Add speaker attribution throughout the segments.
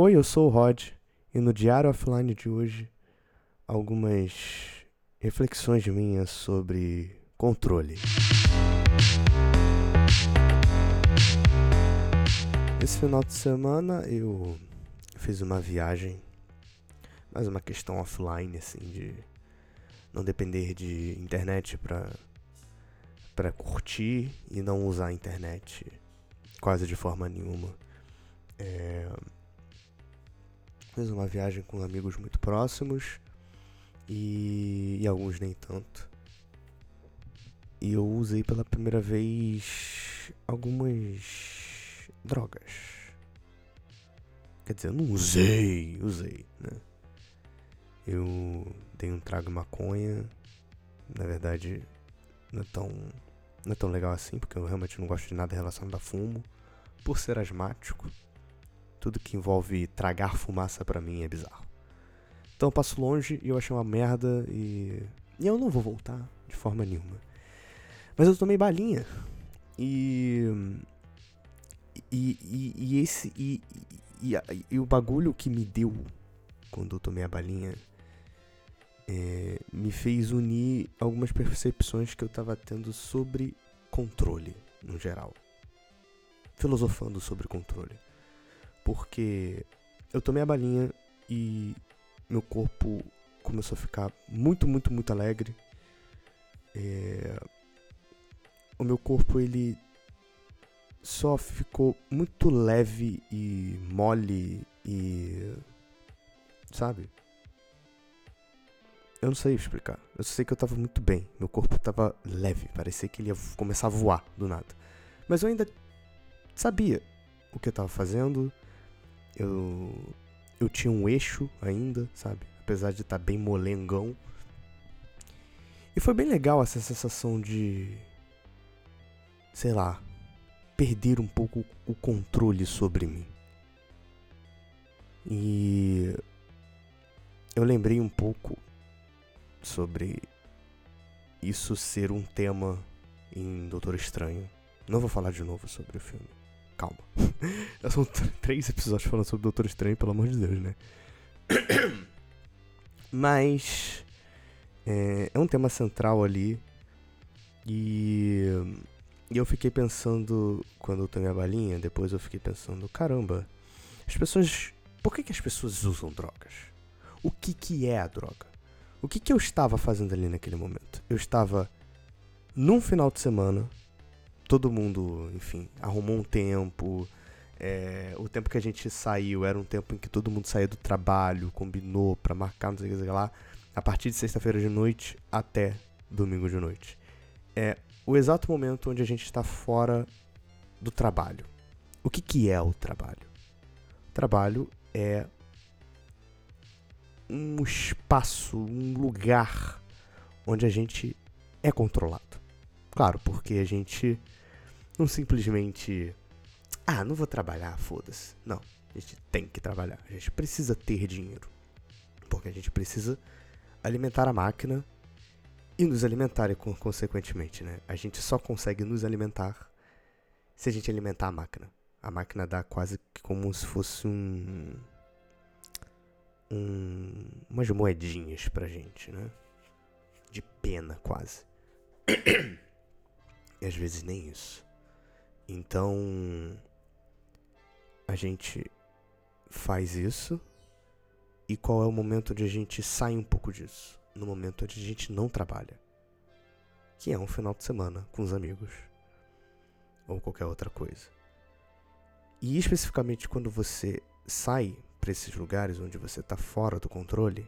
Speaker 1: Oi, eu sou o Rod e no Diário Offline de hoje algumas reflexões minhas sobre controle. Esse final de semana eu fiz uma viagem, mais uma questão offline assim de não depender de internet para para curtir e não usar a internet quase de forma nenhuma. É, Fiz uma viagem com amigos muito próximos e, e alguns nem tanto. E eu usei pela primeira vez algumas drogas. Quer dizer, eu não usei, usei, né? Eu dei um trago de maconha. Na verdade, não é tão, não é tão legal assim, porque eu realmente não gosto de nada relacionado a fumo. Por ser asmático, tudo que envolve tragar fumaça para mim é bizarro. Então eu passo longe e eu achei uma merda e. E eu não vou voltar de forma nenhuma. Mas eu tomei balinha. E. E, e, e esse. E, e, e, o bagulho que me deu quando eu tomei a balinha é, me fez unir algumas percepções que eu tava tendo sobre controle, no geral. Filosofando sobre controle porque eu tomei a balinha e meu corpo começou a ficar muito, muito, muito alegre. É... O meu corpo ele só ficou muito leve e mole e sabe? Eu não sei explicar. Eu sei que eu tava muito bem. Meu corpo tava leve. Parecia que ele ia começar a voar do nada. Mas eu ainda sabia o que eu tava fazendo. Eu, eu tinha um eixo ainda, sabe? Apesar de estar tá bem molengão. E foi bem legal essa sensação de. Sei lá. Perder um pouco o controle sobre mim. E. Eu lembrei um pouco sobre isso ser um tema em Doutor Estranho. Não vou falar de novo sobre o filme calma. Já são três episódios falando sobre Doutor Estranho, pelo amor de Deus, né? Mas é, é um tema central ali. E, e eu fiquei pensando, quando eu tomei a balinha, depois eu fiquei pensando, caramba, as pessoas. Por que, que as pessoas usam drogas? O que, que é a droga? O que, que eu estava fazendo ali naquele momento? Eu estava num final de semana todo mundo, enfim, arrumou um tempo. É, o tempo que a gente saiu era um tempo em que todo mundo saía do trabalho, combinou para marcar, não sei o que lá, a partir de sexta-feira de noite até domingo de noite. É o exato momento onde a gente está fora do trabalho. O que, que é o trabalho? O trabalho é um espaço, um lugar onde a gente é controlado. Claro, porque a gente não simplesmente. Ah, não vou trabalhar, foda-se. Não. A gente tem que trabalhar. A gente precisa ter dinheiro. Porque a gente precisa alimentar a máquina e nos alimentar, consequentemente, né? A gente só consegue nos alimentar se a gente alimentar a máquina. A máquina dá quase como se fosse um. um umas moedinhas pra gente, né? De pena, quase. e às vezes nem isso. Então a gente faz isso e qual é o momento onde a gente sai um pouco disso? No momento onde a gente não trabalha, que é um final de semana com os amigos ou qualquer outra coisa. E especificamente quando você sai para esses lugares onde você está fora do controle,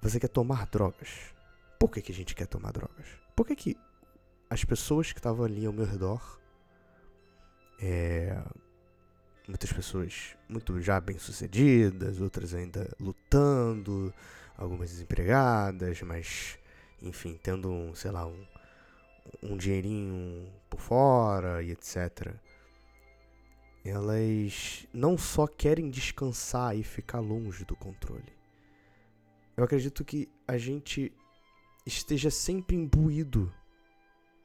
Speaker 1: você quer tomar drogas. Por que, que a gente quer tomar drogas? Por que, que as pessoas que estavam ali ao meu redor é, muitas pessoas muito já bem-sucedidas, outras ainda lutando, algumas desempregadas, mas enfim, tendo um, sei lá, um, um dinheirinho por fora e etc. Elas não só querem descansar e ficar longe do controle. Eu acredito que a gente esteja sempre imbuído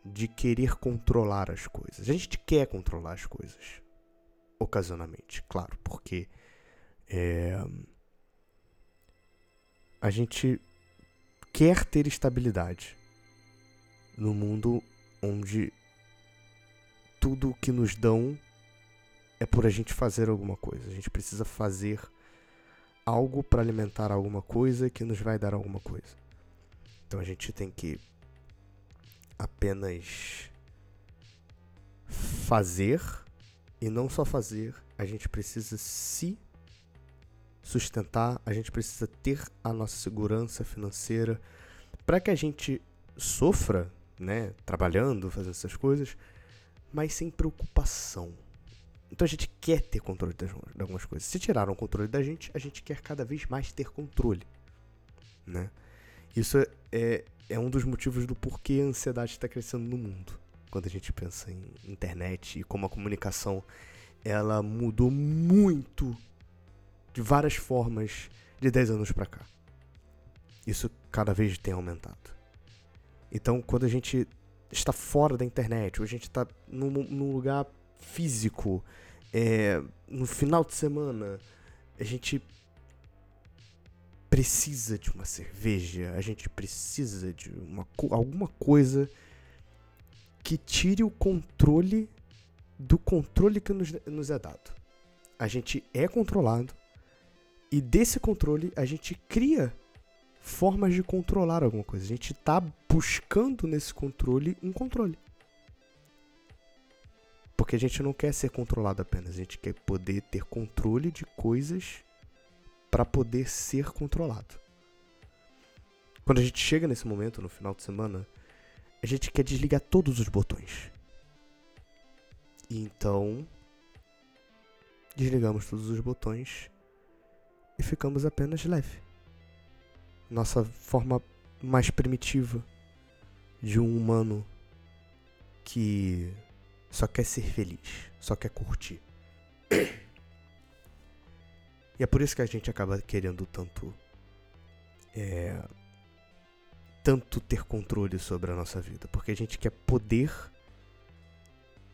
Speaker 1: de querer controlar as coisas. A gente quer controlar as coisas. Ocasionalmente, claro, porque É, a gente quer ter estabilidade no mundo onde tudo que nos dão é por a gente fazer alguma coisa. A gente precisa fazer algo para alimentar alguma coisa que nos vai dar alguma coisa. Então a gente tem que apenas fazer e não só fazer, a gente precisa se sustentar, a gente precisa ter a nossa segurança financeira para que a gente sofra, né, trabalhando, fazendo essas coisas, mas sem preocupação. Então a gente quer ter controle de algumas coisas. Se tiraram o controle da gente, a gente quer cada vez mais ter controle, né? Isso é, é um dos motivos do porquê a ansiedade está crescendo no mundo. Quando a gente pensa em internet e como a comunicação ela mudou muito de várias formas de 10 anos para cá. Isso cada vez tem aumentado. Então, quando a gente está fora da internet, ou a gente está num, num lugar físico, é, no final de semana, a gente precisa de uma cerveja, a gente precisa de uma, alguma coisa que tire o controle do controle que nos, nos é dado. A gente é controlado e desse controle a gente cria formas de controlar alguma coisa. A gente está buscando nesse controle um controle. Porque a gente não quer ser controlado apenas, a gente quer poder ter controle de coisas para poder ser controlado. Quando a gente chega nesse momento, no final de semana, a gente quer desligar todos os botões. E então, desligamos todos os botões e ficamos apenas leve. Nossa forma mais primitiva de um humano que só quer ser feliz, só quer curtir. E é por isso que a gente acaba querendo tanto. É, tanto ter controle sobre a nossa vida. Porque a gente quer poder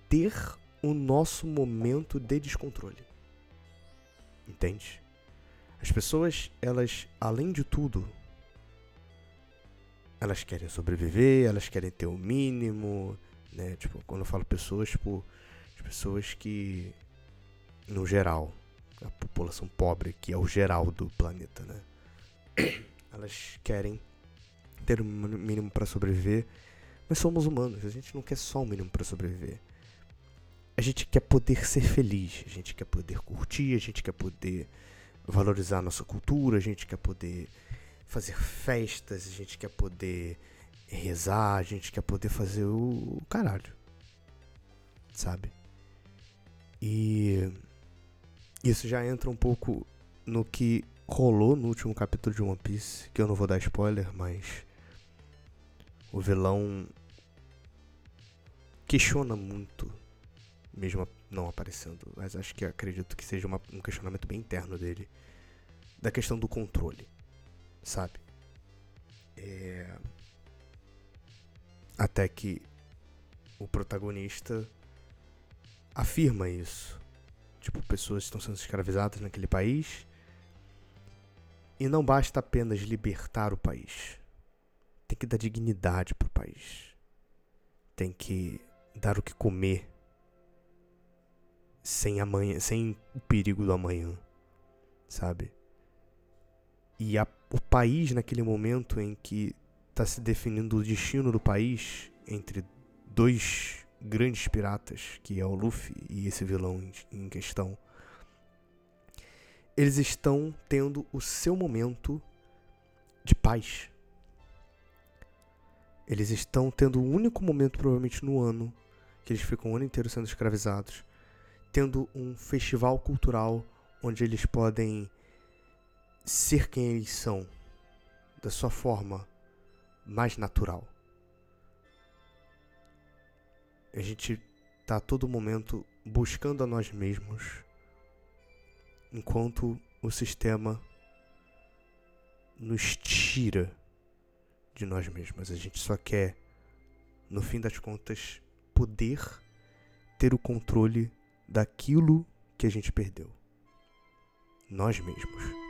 Speaker 1: ter o nosso momento de descontrole. Entende? As pessoas, elas, além de tudo, elas querem sobreviver, elas querem ter o mínimo, né? Tipo, quando eu falo pessoas, tipo, as pessoas que, no geral, a população pobre, que é o geral do planeta, né? Elas querem ter um mínimo para sobreviver, mas somos humanos, a gente não quer só o mínimo para sobreviver. A gente quer poder ser feliz, a gente quer poder curtir, a gente quer poder valorizar a nossa cultura, a gente quer poder fazer festas, a gente quer poder rezar, a gente quer poder fazer o, caralho. Sabe? E isso já entra um pouco no que rolou no último capítulo de One Piece, que eu não vou dar spoiler, mas o vilão questiona muito, mesmo não aparecendo, mas acho que acredito que seja uma, um questionamento bem interno dele, da questão do controle, sabe? É... Até que o protagonista afirma isso. Tipo, pessoas estão sendo escravizadas naquele país. E não basta apenas libertar o país. Tem que dar dignidade para o país. Tem que dar o que comer sem amanhã, sem o perigo do amanhã, sabe? E a, o país naquele momento em que está se definindo o destino do país entre dois grandes piratas, que é o Luffy e esse vilão em questão, eles estão tendo o seu momento de paz. Eles estão tendo o único momento, provavelmente no ano, que eles ficam o ano inteiro sendo escravizados, tendo um festival cultural onde eles podem ser quem eles são, da sua forma mais natural. A gente está a todo momento buscando a nós mesmos, enquanto o sistema nos tira de nós mesmos. A gente só quer, no fim das contas, poder ter o controle daquilo que a gente perdeu. nós mesmos.